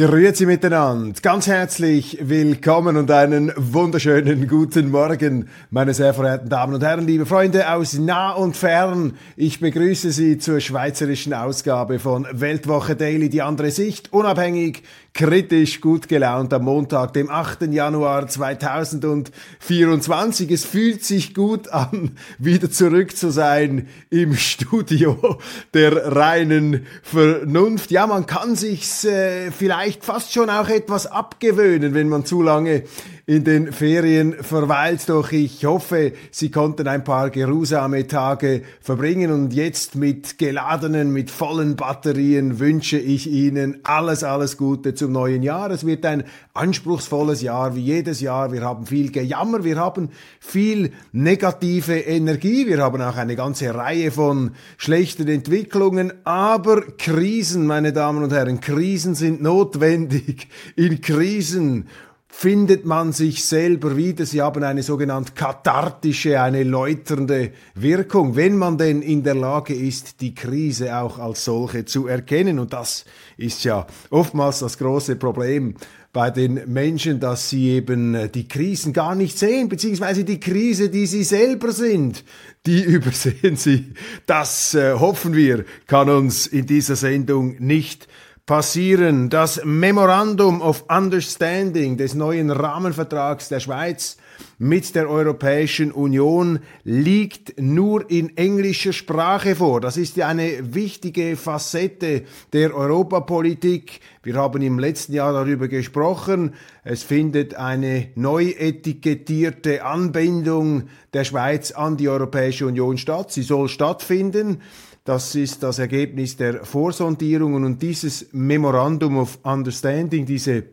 Grüezi miteinander, ganz herzlich willkommen und einen wunderschönen guten Morgen, meine sehr verehrten Damen und Herren, liebe Freunde aus nah und fern. Ich begrüße Sie zur schweizerischen Ausgabe von Weltwoche Daily, die andere Sicht, unabhängig, kritisch, gut gelaunt am Montag, dem 8. Januar 2024. Es fühlt sich gut an, wieder zurück zu sein im Studio der reinen Vernunft. Ja, man kann sich's äh, vielleicht fast schon auch etwas abgewöhnen, wenn man zu lange in den Ferien verweilt. Doch ich hoffe, Sie konnten ein paar geruhsame Tage verbringen und jetzt mit geladenen, mit vollen Batterien wünsche ich Ihnen alles, alles Gute zum neuen Jahr. Es wird ein anspruchsvolles Jahr wie jedes Jahr. Wir haben viel Gejammer, wir haben viel negative Energie, wir haben auch eine ganze Reihe von schlechten Entwicklungen, aber Krisen, meine Damen und Herren, Krisen sind notwendig. In Krisen findet man sich selber wieder. Sie haben eine sogenannte kathartische, eine läuternde Wirkung, wenn man denn in der Lage ist, die Krise auch als solche zu erkennen. Und das ist ja oftmals das große Problem bei den Menschen, dass sie eben die Krisen gar nicht sehen, beziehungsweise die Krise, die sie selber sind, die übersehen sie. Das äh, hoffen wir, kann uns in dieser Sendung nicht passieren. Das Memorandum of Understanding des neuen Rahmenvertrags der Schweiz mit der Europäischen Union liegt nur in englischer Sprache vor. Das ist ja eine wichtige Facette der Europapolitik. Wir haben im letzten Jahr darüber gesprochen. Es findet eine neu etikettierte Anbindung der Schweiz an die Europäische Union statt. Sie soll stattfinden. Das ist das Ergebnis der Vorsondierungen und dieses Memorandum of Understanding, diese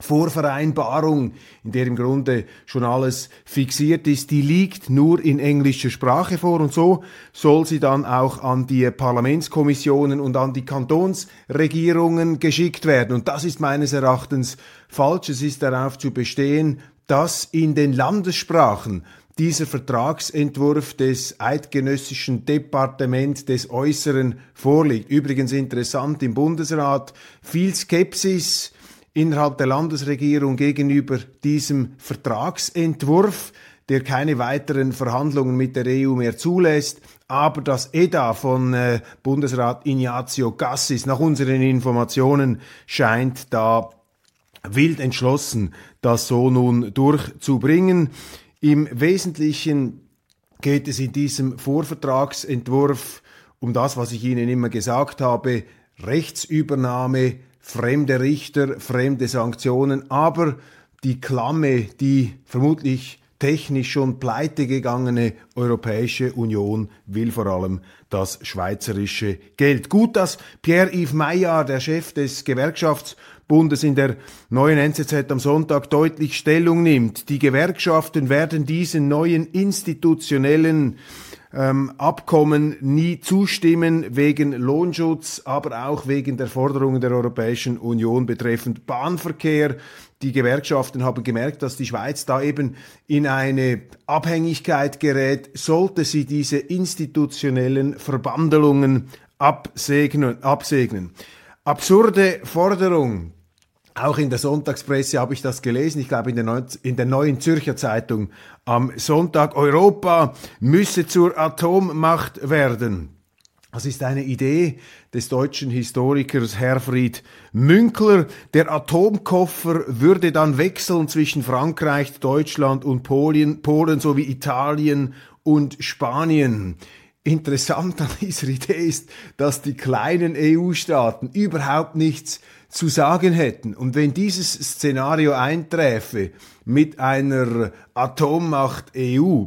Vorvereinbarung, in der im Grunde schon alles fixiert ist, die liegt nur in englischer Sprache vor und so soll sie dann auch an die Parlamentskommissionen und an die Kantonsregierungen geschickt werden. Und das ist meines Erachtens falsch. Es ist darauf zu bestehen, dass in den Landessprachen dieser Vertragsentwurf des Eidgenössischen Departement des Äußeren vorliegt. Übrigens interessant im Bundesrat viel Skepsis innerhalb der Landesregierung gegenüber diesem Vertragsentwurf, der keine weiteren Verhandlungen mit der EU mehr zulässt. Aber das EDA von äh, Bundesrat Ignazio Gassis nach unseren Informationen scheint da wild entschlossen, das so nun durchzubringen. Im Wesentlichen geht es in diesem Vorvertragsentwurf um das, was ich Ihnen immer gesagt habe, Rechtsübernahme, fremde Richter, fremde Sanktionen, aber die Klamme, die vermutlich technisch schon pleite gegangene Europäische Union will vor allem das schweizerische Geld. Gut, dass Pierre-Yves Maillard, der Chef des Gewerkschafts Bundes in der neuen NZZ am Sonntag deutlich Stellung nimmt. Die Gewerkschaften werden diesen neuen institutionellen ähm, Abkommen nie zustimmen wegen Lohnschutz, aber auch wegen der Forderungen der Europäischen Union betreffend Bahnverkehr. Die Gewerkschaften haben gemerkt, dass die Schweiz da eben in eine Abhängigkeit gerät, sollte sie diese institutionellen Verbandelungen absegnen. absegnen. Absurde Forderung auch in der Sonntagspresse habe ich das gelesen, ich glaube in der, Neu in der neuen Zürcher Zeitung am Sonntag, Europa müsse zur Atommacht werden. Das ist eine Idee des deutschen Historikers Herfried Münkler. Der Atomkoffer würde dann wechseln zwischen Frankreich, Deutschland und Polen, Polen sowie Italien und Spanien. Interessant an dieser Idee ist, dass die kleinen EU-Staaten überhaupt nichts zu sagen hätten. Und wenn dieses Szenario einträfe mit einer Atommacht EU,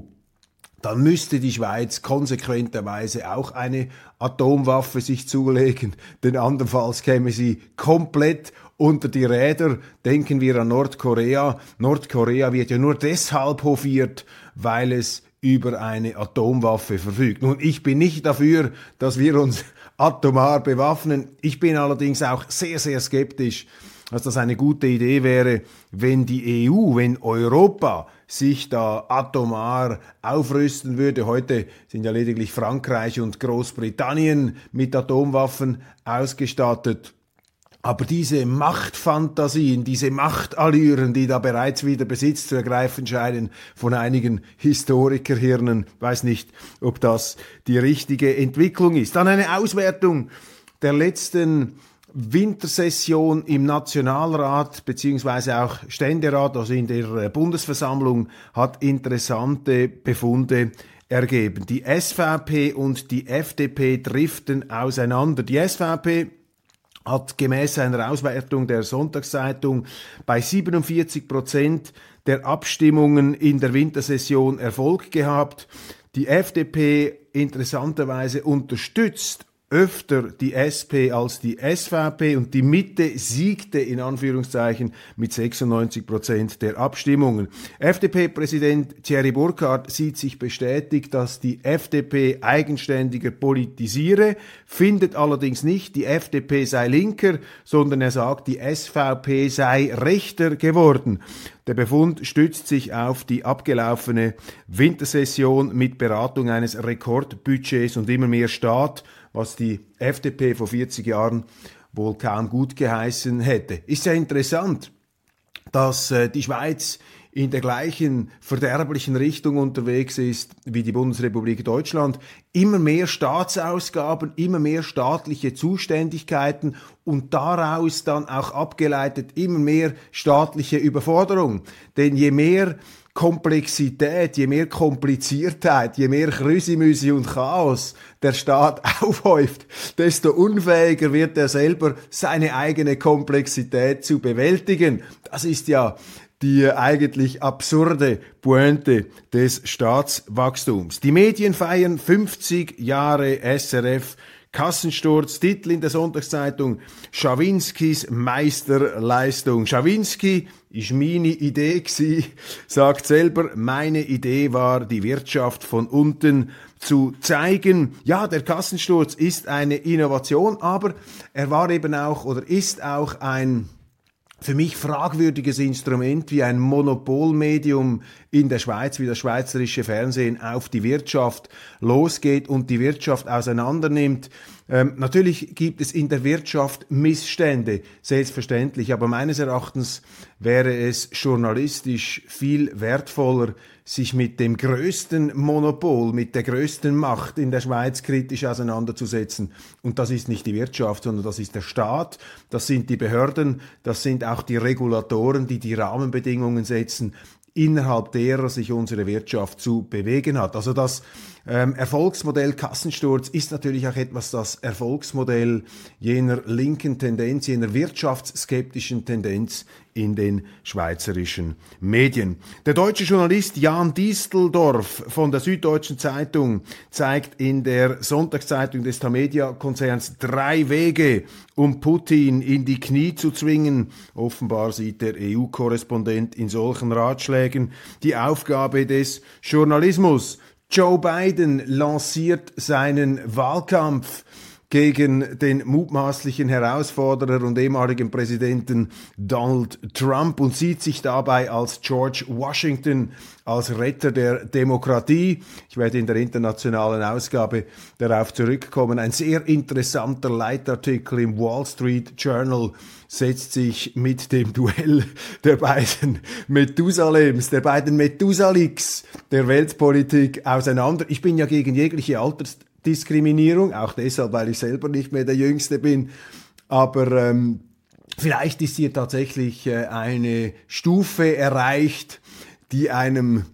dann müsste die Schweiz konsequenterweise auch eine Atomwaffe sich zulegen, denn andernfalls käme sie komplett unter die Räder. Denken wir an Nordkorea. Nordkorea wird ja nur deshalb hofiert, weil es über eine Atomwaffe verfügt. Nun, ich bin nicht dafür, dass wir uns atomar bewaffnen. Ich bin allerdings auch sehr, sehr skeptisch, dass das eine gute Idee wäre, wenn die EU, wenn Europa sich da atomar aufrüsten würde. Heute sind ja lediglich Frankreich und Großbritannien mit Atomwaffen ausgestattet. Aber diese Machtfantasien, diese Machtallüren, die da bereits wieder Besitz zu ergreifen scheinen von einigen Historikerhirnen, weiß nicht, ob das die richtige Entwicklung ist. Dann eine Auswertung der letzten Wintersession im Nationalrat beziehungsweise auch Ständerat, also in der Bundesversammlung, hat interessante Befunde ergeben. Die SVP und die FDP driften auseinander. Die SVP hat gemäß einer Auswertung der Sonntagszeitung bei 47 Prozent der Abstimmungen in der Wintersession Erfolg gehabt. Die FDP interessanterweise unterstützt öfter die SP als die SVP und die Mitte siegte in Anführungszeichen mit 96 Prozent der Abstimmungen. FDP-Präsident Thierry Burkhardt sieht sich bestätigt, dass die FDP eigenständiger politisiere, findet allerdings nicht, die FDP sei linker, sondern er sagt, die SVP sei rechter geworden. Der Befund stützt sich auf die abgelaufene Wintersession mit Beratung eines Rekordbudgets und immer mehr Staat was die FDP vor 40 Jahren wohl kaum gut geheißen hätte. Ist ja interessant, dass äh, die Schweiz in der gleichen verderblichen Richtung unterwegs ist wie die Bundesrepublik Deutschland. Immer mehr Staatsausgaben, immer mehr staatliche Zuständigkeiten und daraus dann auch abgeleitet immer mehr staatliche Überforderung. Denn je mehr Komplexität, je mehr Kompliziertheit, je mehr Krüsimüsi und Chaos der Staat aufhäuft, desto unfähiger wird er selber seine eigene Komplexität zu bewältigen. Das ist ja die eigentlich absurde Pointe des Staatswachstums. Die Medien feiern 50 Jahre SRF Kassensturz, Titel in der Sonntagszeitung, Schawinskis Meisterleistung. Schawinski ist meine Idee gsi, sagt selber, meine Idee war, die Wirtschaft von unten zu zeigen. Ja, der Kassensturz ist eine Innovation, aber er war eben auch oder ist auch ein für mich fragwürdiges Instrument wie ein Monopolmedium in der Schweiz, wie das schweizerische Fernsehen auf die Wirtschaft losgeht und die Wirtschaft auseinandernimmt. Ähm, natürlich gibt es in der Wirtschaft Missstände, selbstverständlich, aber meines Erachtens wäre es journalistisch viel wertvoller, sich mit dem größten Monopol, mit der größten Macht in der Schweiz kritisch auseinanderzusetzen. Und das ist nicht die Wirtschaft, sondern das ist der Staat, das sind die Behörden, das sind auch die Regulatoren, die die Rahmenbedingungen setzen, innerhalb derer sich unsere Wirtschaft zu bewegen hat. Also das ähm, Erfolgsmodell Kassensturz ist natürlich auch etwas das Erfolgsmodell jener linken Tendenz, jener wirtschaftsskeptischen Tendenz in den schweizerischen Medien. Der deutsche Journalist Jan Diesteldorf von der Süddeutschen Zeitung zeigt in der Sonntagszeitung des Tamedia-Konzerns drei Wege, um Putin in die Knie zu zwingen. Offenbar sieht der EU-Korrespondent in solchen Ratschlägen die Aufgabe des Journalismus. Joe Biden lanciert seinen Wahlkampf gegen den mutmaßlichen Herausforderer und ehemaligen Präsidenten Donald Trump und sieht sich dabei als George Washington, als Retter der Demokratie. Ich werde in der internationalen Ausgabe darauf zurückkommen. Ein sehr interessanter Leitartikel im Wall Street Journal setzt sich mit dem Duell der beiden Methusalems, der beiden Methusaliks der Weltpolitik auseinander. Ich bin ja gegen jegliche Alters Diskriminierung, auch deshalb, weil ich selber nicht mehr der Jüngste bin. Aber ähm, vielleicht ist hier tatsächlich äh, eine Stufe erreicht, die einem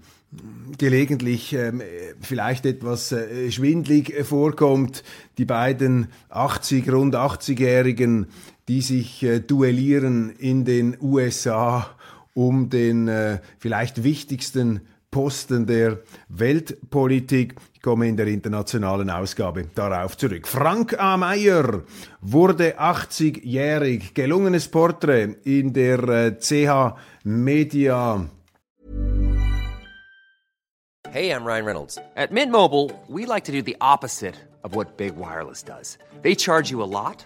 gelegentlich ähm, vielleicht etwas äh, schwindlig vorkommt. Die beiden 80, rund 80-Jährigen die sich äh, duellieren in den USA um den äh, vielleicht wichtigsten Posten der Weltpolitik. Ich komme in der internationalen Ausgabe darauf zurück. Frank A. Meyer wurde 80-jährig. Gelungenes Porträt in der äh, CH Media. Hey, I'm Ryan Reynolds. At Mint Mobile, we like to do the opposite of what Big Wireless does. They charge you a lot.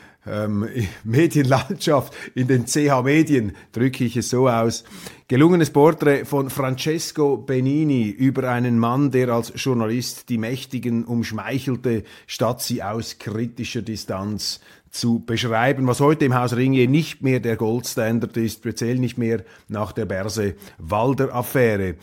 ähm, Medienlandschaft in den CH Medien, drücke ich es so aus. Gelungenes Porträt von Francesco Benini über einen Mann, der als Journalist die Mächtigen umschmeichelte, statt sie aus kritischer Distanz zu beschreiben, was heute im Haus Ringier nicht mehr der Goldstandard ist, speziell nicht mehr nach der Berse-Walder-Affäre.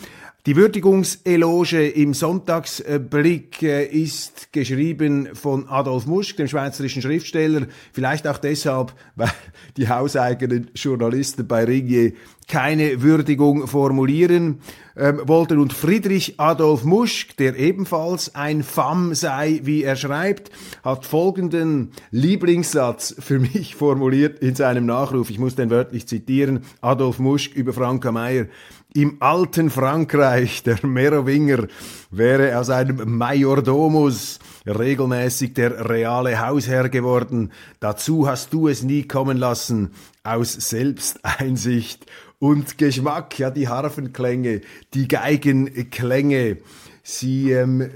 Die Würdigungseloge im Sonntagsblick äh, ist geschrieben von Adolf Muschk, dem schweizerischen Schriftsteller, vielleicht auch deshalb, weil die hauseigenen Journalisten bei Ringier keine Würdigung formulieren ähm, wollten. Und Friedrich Adolf Muschk, der ebenfalls ein Fam sei, wie er schreibt, hat folgenden Lieblingssatz für mich formuliert in seinem Nachruf. Ich muss den wörtlich zitieren. Adolf Muschk über Franka Meyer. Im alten Frankreich, der Merowinger, wäre aus einem Majordomus regelmäßig der reale Hausherr geworden. Dazu hast du es nie kommen lassen, aus Selbsteinsicht und Geschmack. Ja, die Harfenklänge, die Geigenklänge, sie ähm,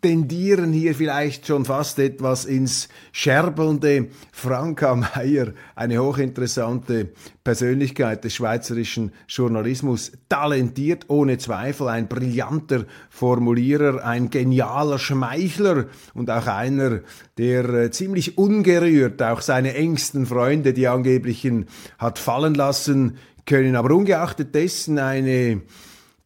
tendieren hier vielleicht schon fast etwas ins Scherbelnde. Franka Meyer, eine hochinteressante Persönlichkeit des schweizerischen Journalismus, talentiert ohne Zweifel, ein brillanter Formulierer, ein genialer Schmeichler und auch einer, der äh, ziemlich ungerührt auch seine engsten Freunde, die angeblichen, hat fallen lassen können. Aber ungeachtet dessen eine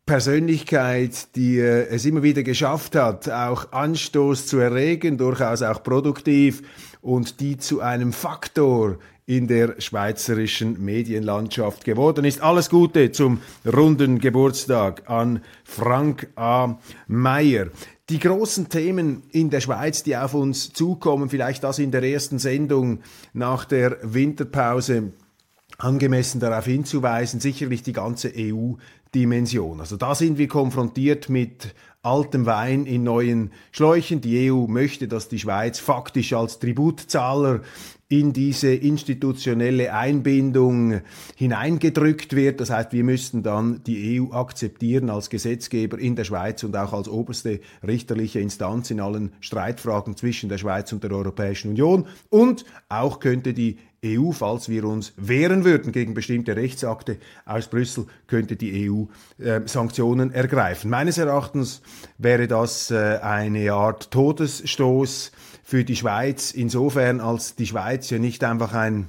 Persönlichkeit, die äh, es immer wieder geschafft hat, auch Anstoß zu erregen, durchaus auch produktiv und die zu einem Faktor in der schweizerischen Medienlandschaft geworden ist. Alles Gute zum runden Geburtstag an Frank A. Meyer. Die großen Themen in der Schweiz, die auf uns zukommen, vielleicht das in der ersten Sendung nach der Winterpause angemessen darauf hinzuweisen, sicherlich die ganze EU Dimension. Also da sind wir konfrontiert mit altem Wein in neuen Schläuchen. Die EU möchte, dass die Schweiz faktisch als Tributzahler in diese institutionelle Einbindung hineingedrückt wird. Das heißt, wir müssten dann die EU akzeptieren als Gesetzgeber in der Schweiz und auch als oberste richterliche Instanz in allen Streitfragen zwischen der Schweiz und der Europäischen Union. Und auch könnte die EU, falls wir uns wehren würden gegen bestimmte Rechtsakte aus Brüssel, könnte die EU äh, Sanktionen ergreifen. Meines Erachtens wäre das äh, eine Art Todesstoß für die Schweiz, insofern als die Schweiz ja nicht einfach ein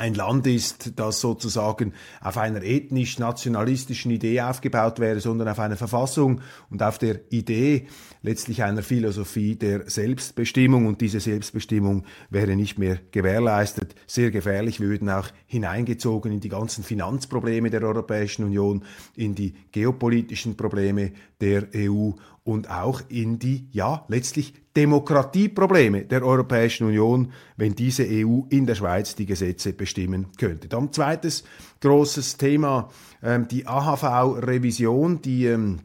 ein Land ist, das sozusagen auf einer ethnisch-nationalistischen Idee aufgebaut wäre, sondern auf einer Verfassung und auf der Idee letztlich einer Philosophie der Selbstbestimmung. Und diese Selbstbestimmung wäre nicht mehr gewährleistet. Sehr gefährlich. Wir würden auch hineingezogen in die ganzen Finanzprobleme der Europäischen Union, in die geopolitischen Probleme der EU und auch in die, ja, letztlich Demokratieprobleme der Europäischen Union, wenn diese EU in der Schweiz die Gesetze bestimmen könnte. Dann zweites großes Thema, ähm, die AHV-Revision, die ähm,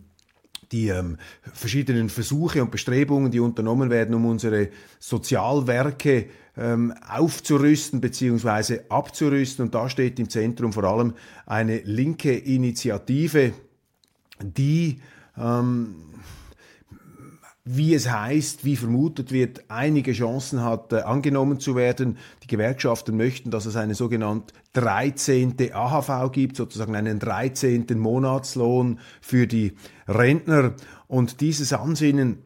die ähm, verschiedenen Versuche und Bestrebungen, die unternommen werden, um unsere Sozialwerke ähm, aufzurüsten bzw. abzurüsten. Und da steht im Zentrum vor allem eine linke Initiative, die ähm, wie es heißt, wie vermutet wird, einige Chancen hat, äh, angenommen zu werden. Die Gewerkschaften möchten, dass es eine sogenannte 13. AHV gibt, sozusagen einen 13. Monatslohn für die Rentner. Und dieses Ansinnen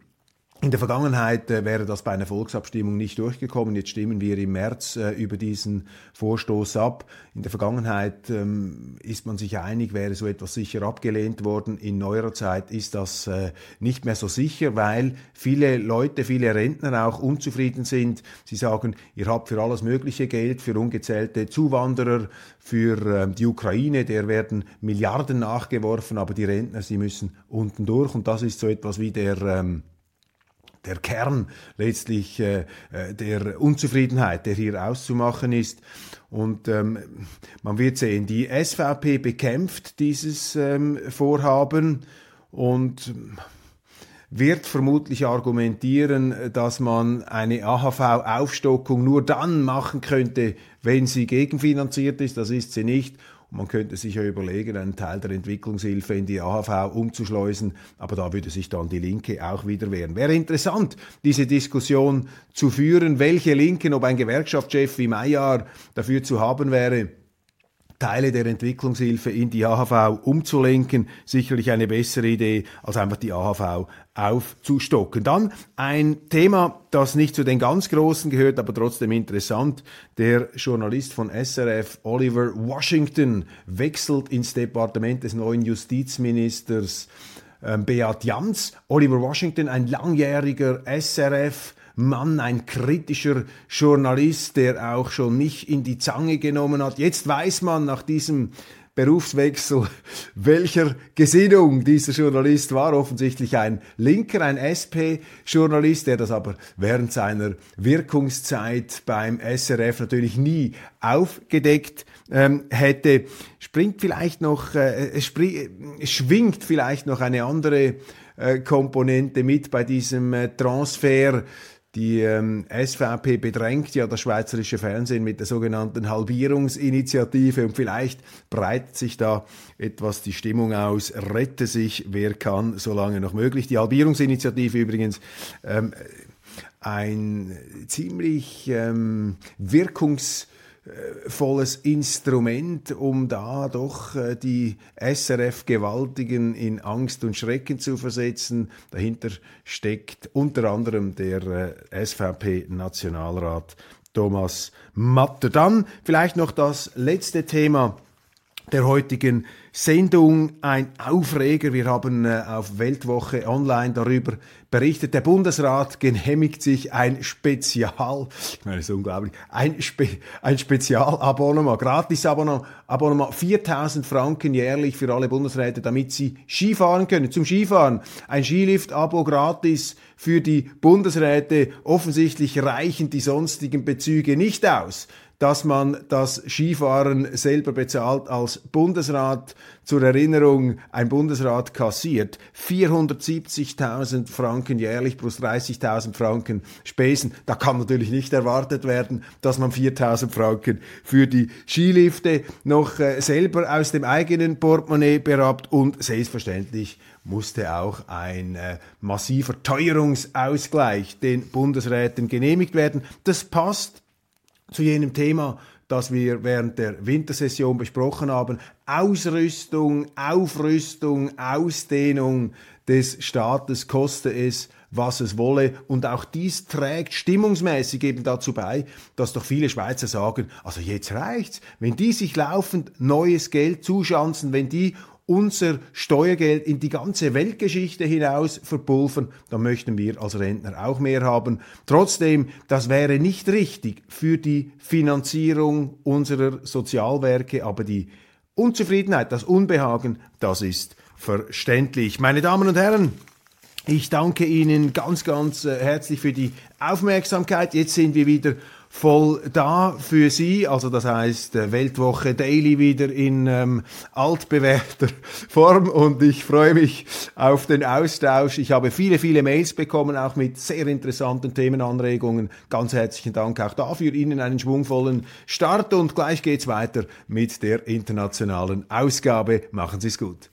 in der Vergangenheit äh, wäre das bei einer Volksabstimmung nicht durchgekommen. Jetzt stimmen wir im März äh, über diesen Vorstoß ab. In der Vergangenheit ähm, ist man sich einig, wäre so etwas sicher abgelehnt worden. In neuerer Zeit ist das äh, nicht mehr so sicher, weil viele Leute, viele Rentner auch unzufrieden sind. Sie sagen, ihr habt für alles mögliche Geld, für ungezählte Zuwanderer, für ähm, die Ukraine, der werden Milliarden nachgeworfen, aber die Rentner, sie müssen unten durch. Und das ist so etwas wie der ähm, der Kern letztlich äh, äh, der Unzufriedenheit, der hier auszumachen ist. Und ähm, man wird sehen, die SVP bekämpft dieses ähm, Vorhaben und wird vermutlich argumentieren, dass man eine AHV-Aufstockung nur dann machen könnte, wenn sie gegenfinanziert ist. Das ist sie nicht. Man könnte sich ja überlegen, einen Teil der Entwicklungshilfe in die AHV umzuschleusen, aber da würde sich dann die Linke auch wieder wehren. Wäre interessant, diese Diskussion zu führen, welche Linken, ob ein Gewerkschaftschef wie Meyer dafür zu haben wäre, Teile der Entwicklungshilfe in die AHV umzulenken, sicherlich eine bessere Idee, als einfach die AHV aufzustocken. Dann ein Thema, das nicht zu den ganz Großen gehört, aber trotzdem interessant. Der Journalist von SRF, Oliver Washington, wechselt ins Departement des neuen Justizministers ähm, Beat Jans. Oliver Washington, ein langjähriger SRF Mann, ein kritischer Journalist, der auch schon mich in die Zange genommen hat. Jetzt weiß man nach diesem Berufswechsel, welcher Gesinnung dieser Journalist war. Offensichtlich ein Linker, ein SP-Journalist, der das aber während seiner Wirkungszeit beim SRF natürlich nie aufgedeckt ähm, hätte. Springt vielleicht noch, äh, es schwingt vielleicht noch eine andere äh, Komponente mit bei diesem äh, Transfer die ähm, SVP bedrängt ja das schweizerische Fernsehen mit der sogenannten Halbierungsinitiative und vielleicht breitet sich da etwas die Stimmung aus. Rette sich, wer kann, solange noch möglich. Die Halbierungsinitiative übrigens ähm, ein ziemlich ähm, wirkungs volles Instrument, um da doch äh, die SRF-Gewaltigen in Angst und Schrecken zu versetzen. Dahinter steckt unter anderem der äh, SVP-Nationalrat Thomas Matter. Dann vielleicht noch das letzte Thema der heutigen Sendung ein Aufreger. Wir haben äh, auf Weltwoche Online darüber berichtet. Der Bundesrat genehmigt sich ein Spezial, ich meine, es ist unglaublich, ein, Spe ein Spezialabonnement, Gratisabonnement, Abonnement 4000 Franken jährlich für alle Bundesräte, damit sie Skifahren können. Zum Skifahren ein Skilift-Abo gratis für die Bundesräte. Offensichtlich reichen die sonstigen Bezüge nicht aus dass man das Skifahren selber bezahlt als Bundesrat. Zur Erinnerung, ein Bundesrat kassiert 470.000 Franken jährlich plus 30.000 Franken Spesen. Da kann natürlich nicht erwartet werden, dass man 4.000 Franken für die Skilifte noch äh, selber aus dem eigenen Portemonnaie berappt und selbstverständlich musste auch ein äh, massiver Teuerungsausgleich den Bundesräten genehmigt werden. Das passt zu jenem Thema, das wir während der Wintersession besprochen haben. Ausrüstung, Aufrüstung, Ausdehnung des Staates koste es, was es wolle. Und auch dies trägt stimmungsmäßig eben dazu bei, dass doch viele Schweizer sagen, also jetzt reicht's. Wenn die sich laufend neues Geld zuschanzen, wenn die unser Steuergeld in die ganze Weltgeschichte hinaus verpulvern, dann möchten wir als Rentner auch mehr haben. Trotzdem, das wäre nicht richtig für die Finanzierung unserer Sozialwerke, aber die Unzufriedenheit, das Unbehagen, das ist verständlich. Meine Damen und Herren, Ich danke Ihnen ganz, ganz äh, herzlich für die Aufmerksamkeit. Jetzt sind wir wieder voll da für Sie. Also das heißt äh, Weltwoche Daily wieder in ähm, altbewährter Form und ich freue mich auf den Austausch. Ich habe viele, viele Mails bekommen, auch mit sehr interessanten Themenanregungen. Ganz herzlichen Dank auch dafür. Ihnen einen schwungvollen Start und gleich geht's weiter mit der internationalen Ausgabe. Machen Sie es gut.